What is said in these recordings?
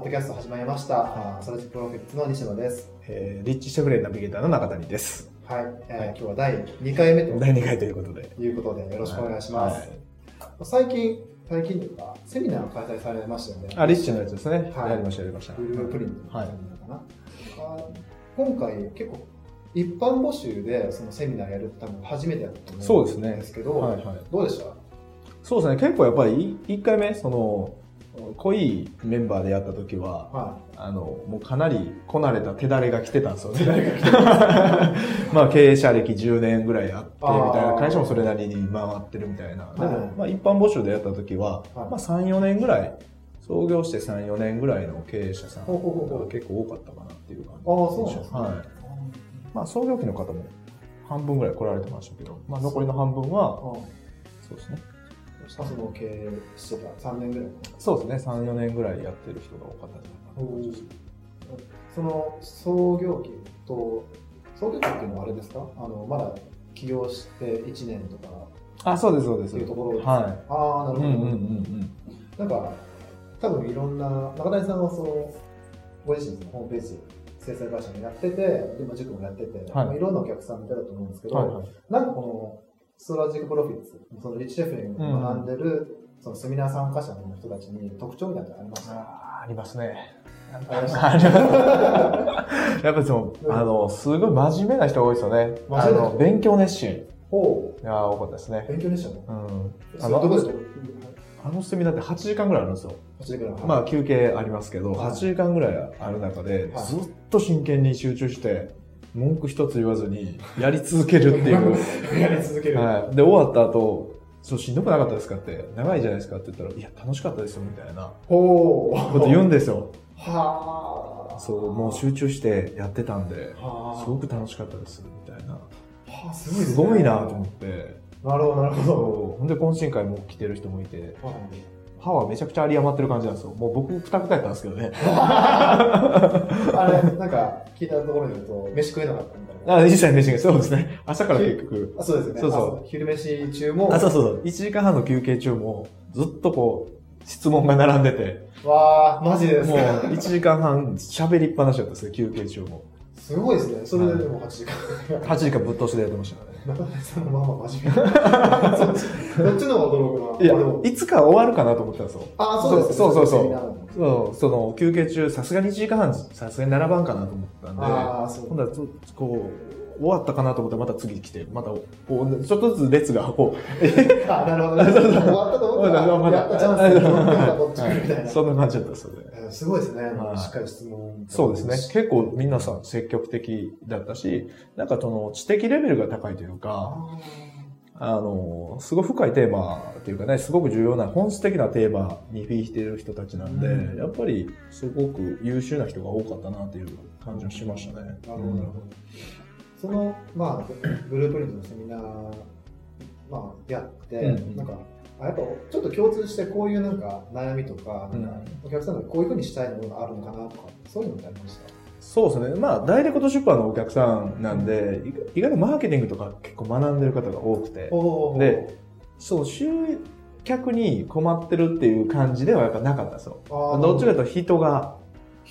ポッドキャスト始まりました。あサラジプロフィッツの西野です。えーリッチ・シェフレンナビゲーターの中谷です。はい。えーはい今日は第2回目と第2回ということで。いうことで、よろしくお願いします。はい最近、最近というか、セミナー開催されましたよね。あ、リッチのやつですね。はいやりました、やりました。ブループリントのはいセミナーかな。あ今回、結構、一般募集でそのセミナーやるって多分初めてやったと思そうですねですけど、はいはい。どうでした？そうですね、結構やっぱり1回目、その、濃いメンバーでやった時は、はあの、もうかなりこなれた手だれが来てたんですよね。手だれが来てまあ経営者歴10年ぐらいあって、みたいな、会社もそれなりに回ってるみたいな。ではいも、まあ一般募集でやった時は、はいまあ3、4年ぐらい、創業して3、4年ぐらいの経営者さんが結構多かったかなっていう感じ。ああ、そうなんですね。はい。まあ創業期の方も半分ぐらい来られてましたけど、まあ残りの半分は、うんそうですね。その経営してた3年ぐらいそうですね、3、4年ぐらいやってる人が多かったんじゃないか。その創業期と創業期っていうのはあれですか？あのまだ起業して1年とかあ、そうです、そうです。っていうところですか？はああなるほど、い。うんうんうんうん。なんか多分いろんな中谷さんはそのご自身のホームページ制作会社もやっててでまあ塾もやってて、はいまあ、いろんなお客さん見てたと思うんですけど、はいはい。なんかこの Strategic Profits。その Rich Schefren 学んでる、そのセミナー参加者の人たちに特徴みたいなのあります？かあーありますね。やっぱりその、あの、すごい真面目な人が多いですよね。あの、勉強熱心。ほが多かったですね。う。勉強でしたねうん。あそれどこで？の、すかあのセミナーって8時間ぐらいあるんですよ。8時間まあ休憩ありますけど、はい8時間ぐらいある中で、はい。ずっと真剣に集中して、文句一つ言わずに、やり続けるっていう。やり続ける。はい。で、終わった後、そう、しんどくなかったですかって、長いじゃないですかって言ったら、いや、楽しかったですよ、みたいなほう。こと言うんですよ。はあ。そう、もう集中してやってたんで、はあ。すごく楽しかったです、みたいな。はあ、すごいですすねごいなと思って。なるほど、なるほど。ほんで、懇親会も来てる人もいて、はい歯はめちゃくちゃ有り余ってる感じなんですよ。もう僕、くたくたやったんですけどね。あれ、なんか、聞いたところによると、飯食えなかったみたいな。あ、実際飯が、そうですね。朝から結局。あ、そうですよね。そうそうあ昼飯中も、あ、そうそうそう。1時間半の休憩中も、ずっとこう、質問が並んでて、わあ、マジですもうか。1時間半喋りっぱなしだったですね、休憩中も。すごいですね。それででも8時間。8時間ぶっ通しでやってましたね。中谷さんのまま真面目どっちの方が驚くな？いやあでも、いつか終わるかなと思ったんですよ。あ、そうですそうそうそうそう、その休憩中、さすがに1時間半、さすがに並ばんかなと思ったんで、ああ、そう。今度はこう、終わったかなと思ったらまた次来て、また、こう、ちょっとずつ列が、こう、あ、なるほど。終わったと思ったら、まだやったチャンスで、こっち来るみたいな。そんな感じだったですよね。えーすごいですね。はいしっかり質問。そうですね。結構皆さん積極的だったし、なんかその知的レベルが高いというか、ああの、すごい深いテーマっていうかね、すごく重要な本質的なテーマにフィーしている人たちなんで、うんやっぱりすごく優秀な人が多かったなっていう感じがしましたね。ーなるほど、なるほど。その、まあ、ブループリントのセミナー、まあ、やって、うんなんか、あやっぱちょっと共通してこういうなんか悩みとか、なんお客さんがこういうふうにしたいものがあるのかなとか、そういうのってありました？そうですね。まあ、ダイレクト出版のお客さんなんで、意外とマーケティングとか結構学んでる方が多くて、おで、その集客に困ってるっていう感じではやっぱなかったんですよ。どっちかというと人が、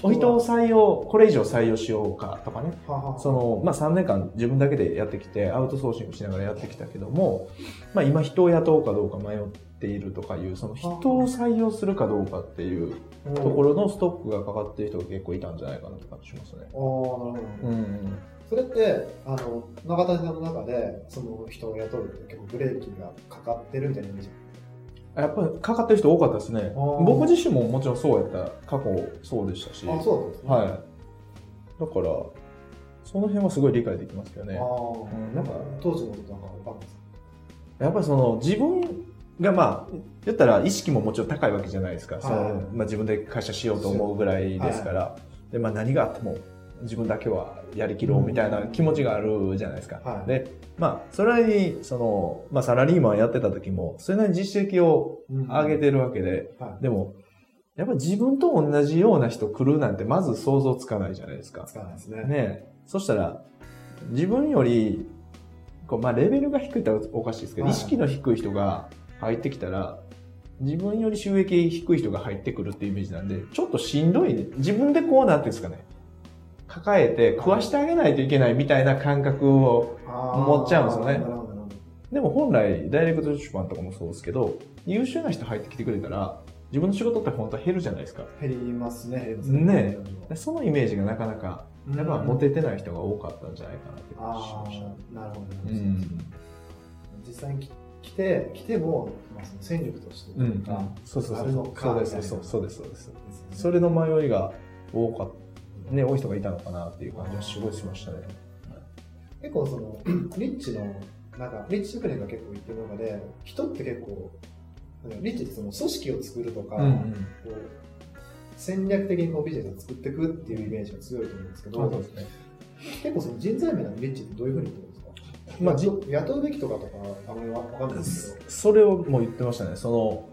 お人を採用、これ以上採用しようかとかね。ははその、まあ3年間自分だけでやってきて、アウトソーシングしながらやってきたけども、まあ今人を雇うかどうか迷っているとかいう、その人を採用するかどうかっていうところのストックがかかっている人が結構いたんじゃないかなって感じしますね。おーなるほど。うん。それって、あの、中谷さんの中で、その人を雇うって結構ブレーキがかかってるみたいなイメージ。やっぱりかかってる人多かったですね。僕自身ももちろんそうやった。過去そうでしたし。あ、そうんですね。はい。だから、その辺はすごい理解できますけどね。ああ、うんなんか当時のことなんか分かんないですか？やっぱりその自分がまあ、言ったら意識ももちろん高いわけじゃないですか。そのまあ自分で会社しようと思うぐらいですから。で、まあ何があっても自分だけはやりきろうみたいな気持ちがあるじゃないですか。はいで、まあ、それなりに、その、まあサラリーマンやってた時も、それなりに実績を上げてるわけで、はい。でも、やっぱ自分と同じような人来るなんてまず想像つかないじゃないですか。使わないですね。ねえ。そしたら、自分より、こう、まあ、レベルが低いっておかしいですけど、はい意識の低い人が入ってきたら、自分より収益低い人が入ってくるっていうイメージなんで、ちょっとしんどいね。自分でこうなんていうんですかね。抱えて食わしてあげないといけないみたいな感覚を持っちゃうんですよね。でも本来、ダイレクト出版とかもそうですけど、優秀な人入ってきてくれたら、自分の仕事って本当は減るじゃないですか。減りますね、減りますね。でそのイメージがなかなか、やっぱモテてない人が多かったんじゃないかなって感じしあました。あ、なるほど、うねん。実際にき来て、来ても、まあ、その戦力として。とう。ん。か、そうそうそう。そうです、そうです、そうです。それの迷いが多かった、ね、多い人がいたのかなっていう感じはすごいしましたね。結構その、リッチの、なんか、リッチ職人が結構言ってる中で、人って結構、リッチってその組織を作るとか、うんうん。こう戦略的にこうビジネスを作っていくっていうイメージが強いと思うんですけど、そうですね。結構その人材面のリッチってどういうふうに言ってるんですか？まあ雇うべきとかとかあんまりわかんないですけど、それをもう言ってましたね。その、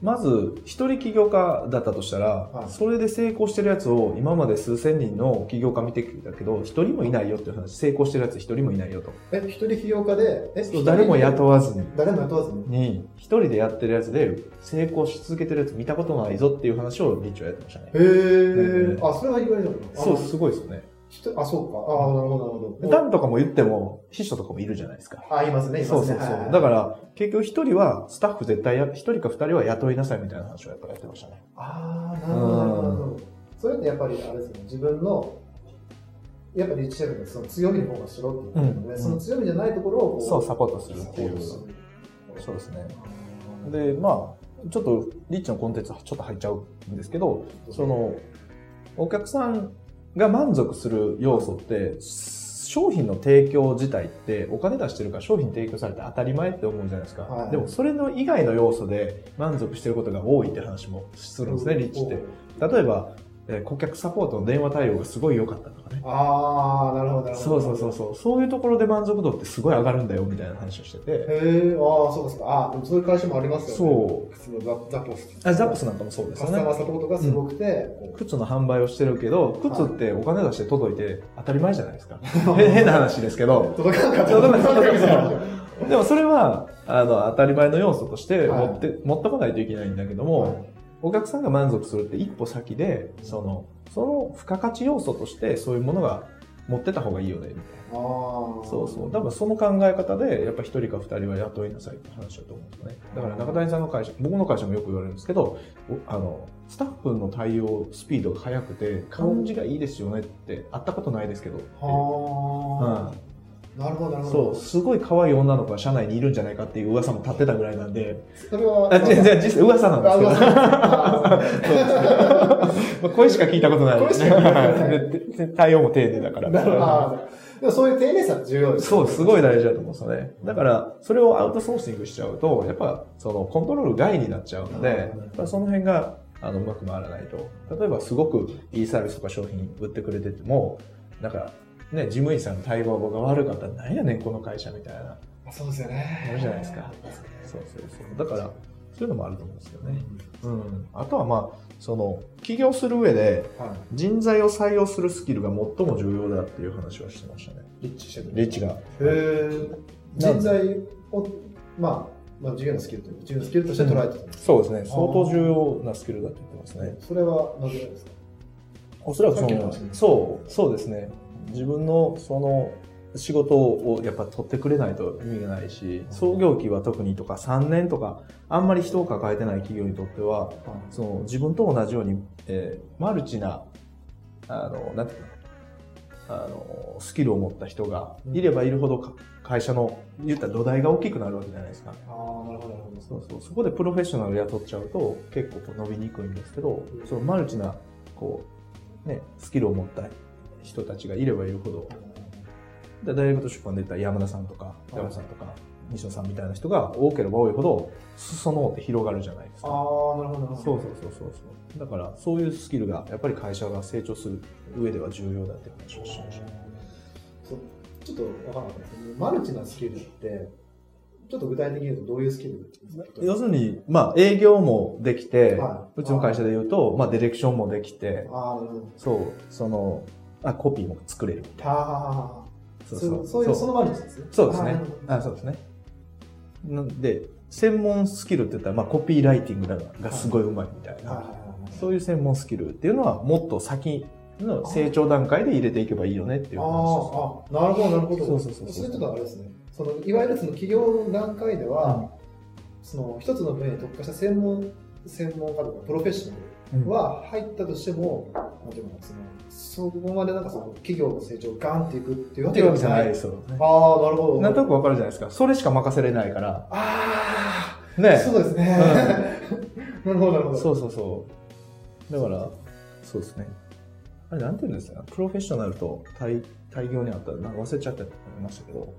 まず、一人起業家だったとしたら、はいそれで成功してるやつを今まで数千人の起業家見てきたけど、一人もいないよっていう話、成功してるやつ一人もいないよと。え、一人起業家で、え、誰も雇わずに、誰も雇わずに？に、一人でやってるやつで成功し続けてるやつ見たことないぞっていう話をリッチはやってましたね。へー、あ、それは意外だな。そう、あすごいですよね。人あ、そうか。あ、なるほど、なるほど。ダンとかも言っても、秘書とかもいるじゃないですか。あ、いますね、いますね。そうそうそう。はいだから、結局一人は、スタッフ絶対や、一人か二人は雇いなさいみたいな話をやっぱやってましたね。ああ、なるほど、なるほど。それってやっぱり、あれですね、自分の、やっぱりリッチシェフのその強みの方がしろって言ってるので、うんその強みじゃないところをそう、サポートするっていう。そうですね。で、まあ、ちょっと、リッチのコンテンツはちょっと入っちゃうんですけど、その、お客さんが満足する要素って、商品の提供自体ってお金出してるから商品提供されて当たり前って思うじゃないですか。はいでもそれの以外の要素で満足してることが多いって話もするんですね、リッチって。例えば、えー顧客サポートの電話対応がすごい良かったとかね。ああ、なるほど、なるほど。そうそうそうそう。そういうところで満足度ってすごい上がるんだよみたいな話をしてて。へえ、ああ、そうですか。ああ、でもそういう会社もありますよね。。そう普通のザザポス。あザップスなんかもそうですよねカスタマ。ーサポートがすごくて、こう靴の販売をしてるけど、靴ってお金出して届いて当たり前じゃないですか。へ変な話ですけど。届かなかった。届かなかったでもそれは、あの、当たり前の要素として持はいって、持っとかないといけないんだけどたも、お客さんが満足するって一歩先で、その、その付加価値要素としてそういうものが持ってた方がいいよね、みたいな。ああ。そうそう。多分その考え方で、やっぱ一人か二人は雇いなさいって話だと思うんですね。だから中谷さんの会社、僕の会社もよく言われるんですけど、おあの、スタッフの対応スピードが速くて、感じがいいですよねって、会ったことないですけど。はあ。なるほど、なるほど。そう、すごい可愛い女の子が社内にいるんじゃないかっていう噂も立ってたぐらいなんで、それは、あ、違う違う、実際噂なんですけど。あ まあ声しか聞いたことないですね。声しか聞いたことないでで対応も丁寧だから。なるほどでもそういう丁寧さ重要ですそう、すごい大大事だと思うんですよね。だから、それをアウトソーシングしちゃうと、やっぱ、その、コントロール外になっちゃうので、その辺が、あの、うまく回らないと。例えば、すごくいいサービスとか商品売ってくれてても、なんか、ね、事務員さんの対応が悪かったら、なんやねん、この会社みたいな、そうですよね。あるじゃないですか。そうそうそう。だから、そういうのもあると思うんですよね。うん。あとは、まあ、その、起業する上で、はい。人材を採用するスキルが最も重要だっていう話をしてましたね。リッチしてる。リッチが。へえ。人材を、まあ、まあ、授業のスキルというか、授業のスキルとして捉えてたんです。そうですね。相当重要なスキルだと言ってますね。それはなぜですか？おそらくそのそう、そうですね。自分のその仕事をやっぱ取ってくれないと意味がないし、創業期は特にとか3年とか、あんまり人を抱えてない企業にとっては、その自分と同じように、えーマルチな、あの、なんていうのあの、スキルを持った人がいればいるほどか会社の言ったら土台が大きくなるわけじゃないですか。ああ、なるほど、なるほど。そうそう。そこでプロフェッショナル雇っちゃうと結構伸びにくいんですけど、そのマルチな、こう、ね、スキルを持った人たちがいればいるほど、で大学と出版で言ったら山田さんとか、山田さんとか、西野さんみたいな人が多ければ多いほど、裾野って広がるじゃないですか。ああ、なるほど。そうそうそうそうそう。だから、そういうスキルが、やっぱり会社が成長する上では重要だって話をしました。ちょっと分からなかったですけど、マルチなスキルって、ちょっと具体的に言うとどういうスキルですか？要するに、まあ、営業もできて、はいうちの会社で言うと、まあ、ディレクションもできて。そう、その、あ、コピーも作れる。ああ、そそう。そういう、そのマルチですね。そうですね。あそうですね。なんで、専門スキルって言ったら、まあ、コピーライティングがすごい上手いみたいな、そういう専門スキルっていうのは、もっと先の成長段階で入れていけばいいよねっていう話ああ、なるほど、なるほど。そうそうそうそう。それとかあれですね。そのいわゆるその企業の段階では、その一つの分野に特化した専門専門家とかプロフェッショナうんルは入ったとしても、なんていうのかなそのそこまでなんかその企業の成長をガンっていくっていうわけじゃないあですよね。あー、なるほど。なんとなくわかるじゃないですか。それしか任せれないから。ああ、ね。そうですね。なるほど、なるほど。そうそうそう。だから、そうですね。あれ、なんていうんですか？プロフェッショナルと対対業にあったら、なんか忘れちゃったと思いましたけど、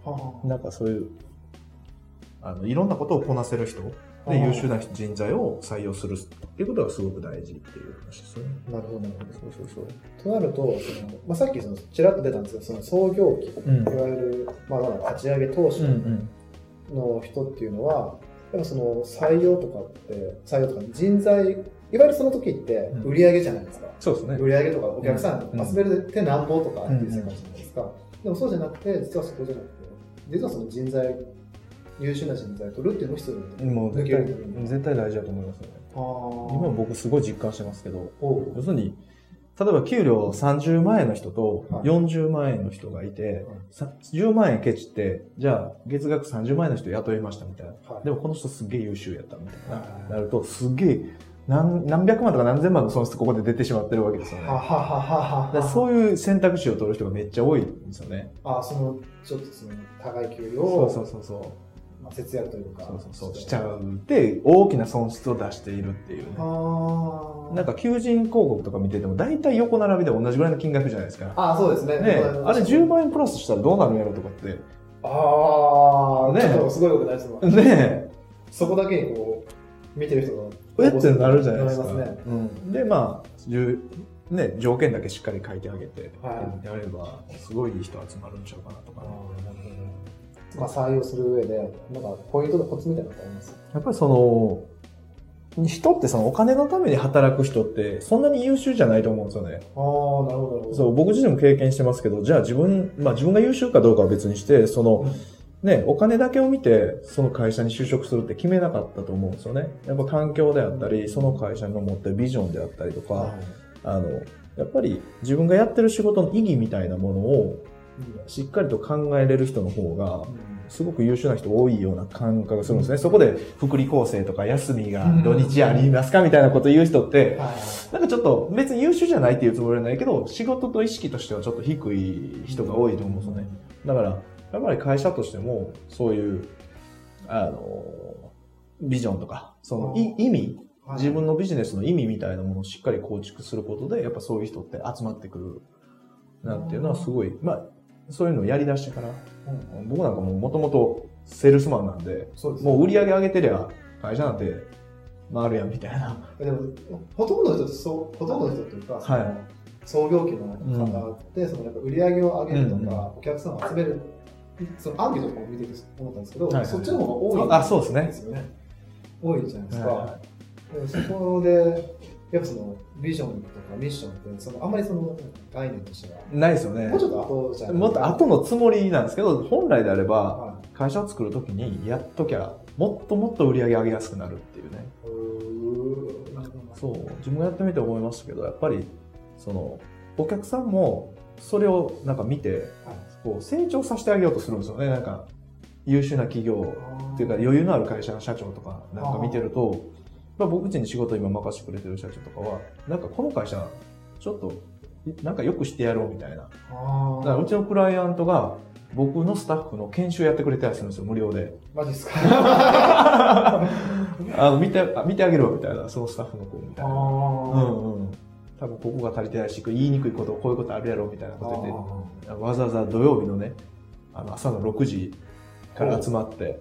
なんかそういう、あの、いろんなことをこなせる人で優秀な人材を採用するっていうことがすごく大事っていう話ですよね。なるほど、なるほど。そうそうそう。となると、そのまあ、さっきそのちらっと出たんですけど、その創業期、うんいわゆる、まあ、まだ立ち上げ当初うんの人っていうのは、やっぱその採用とかって、採用とか人材、いわゆるその時ってうん売り上げじゃないですか。そうですね。売り上げとかお客さんうん集めるってなんぼとかっていう世界じゃないですか。でもそうじゃなくて、実はそこじゃなくて、実はその人材、優秀な人材を取るっていうのも必要だよもう絶対絶対大事だと思いますよね。今僕すごい実感してますけど、要するに、例えば給料30万円の人とはい40万円の人がいて、さ10万円ケチって、じゃあ月額30万円の人雇いましたみたいな。はいでもこの人すげえ優秀やったみたいな。はいなると、すげえ何何百万とか何千万の損失ここで出てしまってるわけですよね。ははははそういう選択肢を取る人がめっちゃ多いんですよね。あそのちょっとその高い給料そうをそうそうそう。まあ、節約というかそうそうそう。しちゃう。で、大きな損失を出しているっていうね。あなんか求人広告とか見てても大体横並びで同じぐらいの金額じゃないですか。あそうですねねあれ10万円プラスしたらどうなるんやろとかって。ああ、ねちすごいことないですもんねそこだけにこう見てる人がえ、えってなるじゃないですか。すねうん、で、まあ、じゅうね、条件だけしっかり書いてあげて、はやれば、すごいいい人集まるんちゃうかなとかあね、まあ採用する上でなんかポイントのコツみたいなのってあります？やっぱりその、人ってそのお金のために働く人ってそんなに優秀じゃないと思うんですよね。ああなるほどなるほど。そう、僕自身も経験してますけど、じゃあ自分、まあ自分が優秀かどうかは別にして、その、ね、お金だけを見て、その会社に就職するって決めなかったと思うんですよね。やっぱ環境であったり、その会社の持ってるビジョンであったりとか、はい。あの、やっぱり自分がやってる仕事の意義みたいなものをうんしっかりと考えれる人の方が、うん。すごく優秀な人多いような感覚がするんですね。そこで福利厚生とか休みが土日ありますかみたいなこと言う人って、はいなんかちょっと別に優秀じゃないっていうつもりはないけど、仕事と意識としてはちょっと低い人が多いと思うんですよね。だから、やっぱり会社としても、そういう、あの、ビジョンとか、そのい意味、はい。自分のビジネスの意味みたいなものをしっかり構築することで、やっぱそういう人って集まってくる、なんていうのはすごい、まあ、そういうのをやり出してから、うん。僕なんかももともとセールスマンなんで、そうです。もう売り上げ上げてりゃ、会社なんて回るやんみたいな。でもほとんどの人そうほとんどの人っていうか、はい。創業期の方って、そのやっぱ売り上げを上げるとか、うんうんお客さんを集めるそのアンケートとかも見てて思ったんですけど、はいはいそっちの方が多いあ、そうですね。で。すよね。多いじゃないですか、はでもそこでやっぱそのビジョンとかミッションってそのあんまりその概念としては、ないですよね。もうちょっと後じゃもっと後のつもりなんですけど、本来であれば、は会社を作るときにやっときゃ、もっともっと売り上げ上げやすくなるっていうね。そう、自分がやってみて思いましたけど、やっぱり、その、お客さんも、それをなんか見て、はい。こう、成長させてあげようとするんですよね。なんか、優秀な企業っていうか余裕のある会社の社長とかなんか見てると、まあ、僕うちに仕事今任せてくれてる社長とかは、なんかこの会社、ちょっと、なんかよくしてやろうみたいな。あだからうちのクライアントが、僕のスタッフの研修やってくれたりするんですよ、無料で。マジですか？あの、見て、あ見てあげるわ、みたいな、そのスタッフの子みたいな。うあんうん。多分ここが足りてないし、言いにくいこと、こういうことあるやろ、みたいなこと言って、わざわざ土曜日のね、あの、朝の6時から集まって、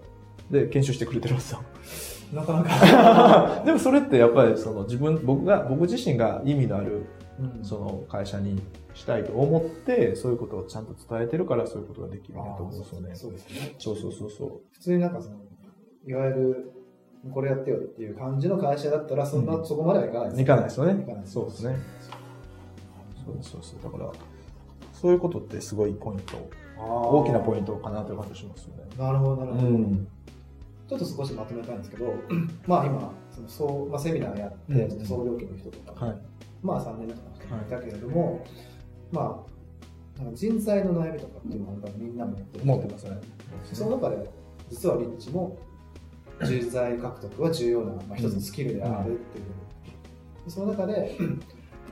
で、研修してくれてるんですよ。なかなか、でもそれってやっぱりその自分、僕が、僕自身が意味のあるうんその会社にしたいと思って、そういうことをちゃんと伝えてるからそういうことができるんだと思うんですよね。そうですね。そうそうそうそう。普通になんかその、いわゆる、これやってよっていう感じの会社だったら、そんな、うんそこまではいかないですいかないですよねいかない。そうですね。そうです、そうです。だから、そういうことってすごいポイント、大大きなポインントかなという感じしますよね。ト。なるほど、なるほど。うん。ちょっと少しまとめたいんですけど、まあ今、そのそうまあ、セミナーやって、うん総料金の人とか、はい。まあ3年目とかの人もいたけれども、まあ、なんか人材の悩みとかっていうのはみんなも持ってる持ってますね。その中で、実はリッチも人材獲得は重要な、まあ、一つのスキルであるっていう。その中で、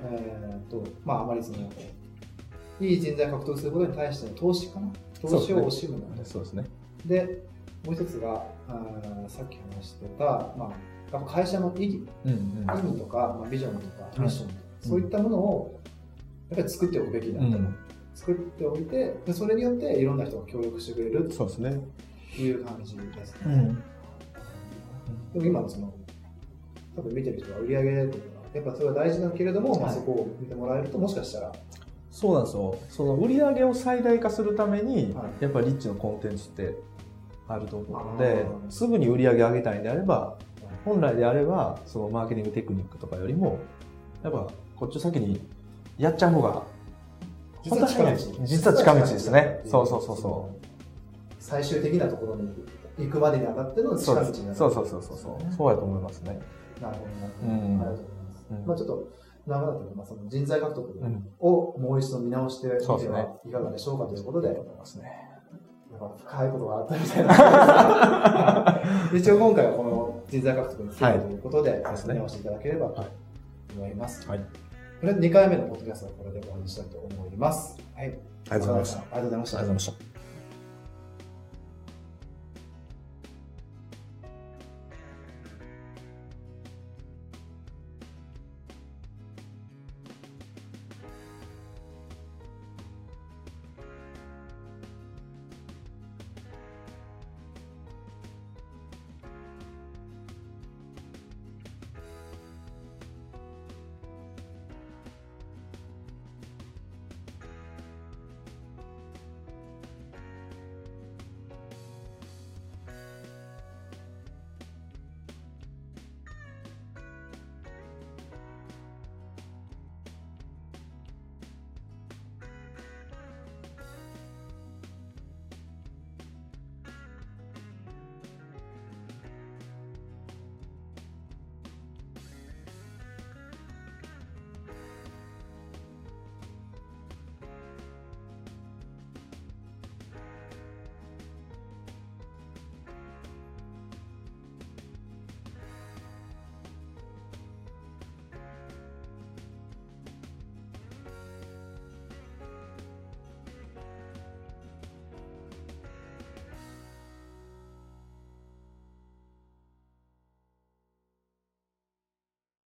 えーっと、まああまりその、いい人材獲得することに対しての投資かな投資を惜しむのそうですね。で、もう一つが、あーさっき話してた、まあ、やっぱ会社の意義、うんうん。意味とか、まあ、ビジョンとか、いミッションとか、そういったものを、やっぱり作っておくべきだと、うん作っておいてで、それによっていろんな人が協力してくれるそうですね。という感じですね。うん。でも今のその、多分見てる人は売り上げとか、やっぱそれは大事だけれども、まあ、はいそこを見てもらえると、もしかしたら、そうなんですよ。その売り上げを最大化するために、はいやっぱりリッチのコンテンツってあると思うのですぐに売り上げ上げたいんであれば、本来であれば、そのマーケティングテクニックとかよりも、やっぱこっちを先にやっちゃう方が、実は近道。実は近道ですね。そうそうそうそう。最終的なところに行くまでにあたっての近そう道になる。そうそうそうそうそう。そうやと思いますね。なるほど、うんなるほど。ありがとうございます。うんまあちょっと、長かったので、まあ、その人材獲得うんをもう一度見直してみてはいかがでしょうかということで、思いますね。なんか深いことがあったみたいな。一応今回はこの人材獲得についてはいということで、ですね見直していただければとはい思います。はい。これ2回目のポッドキャストはこれで終わりにしたいと思います。はい。ありがとうございました。ありがとうございましたありがとうございました。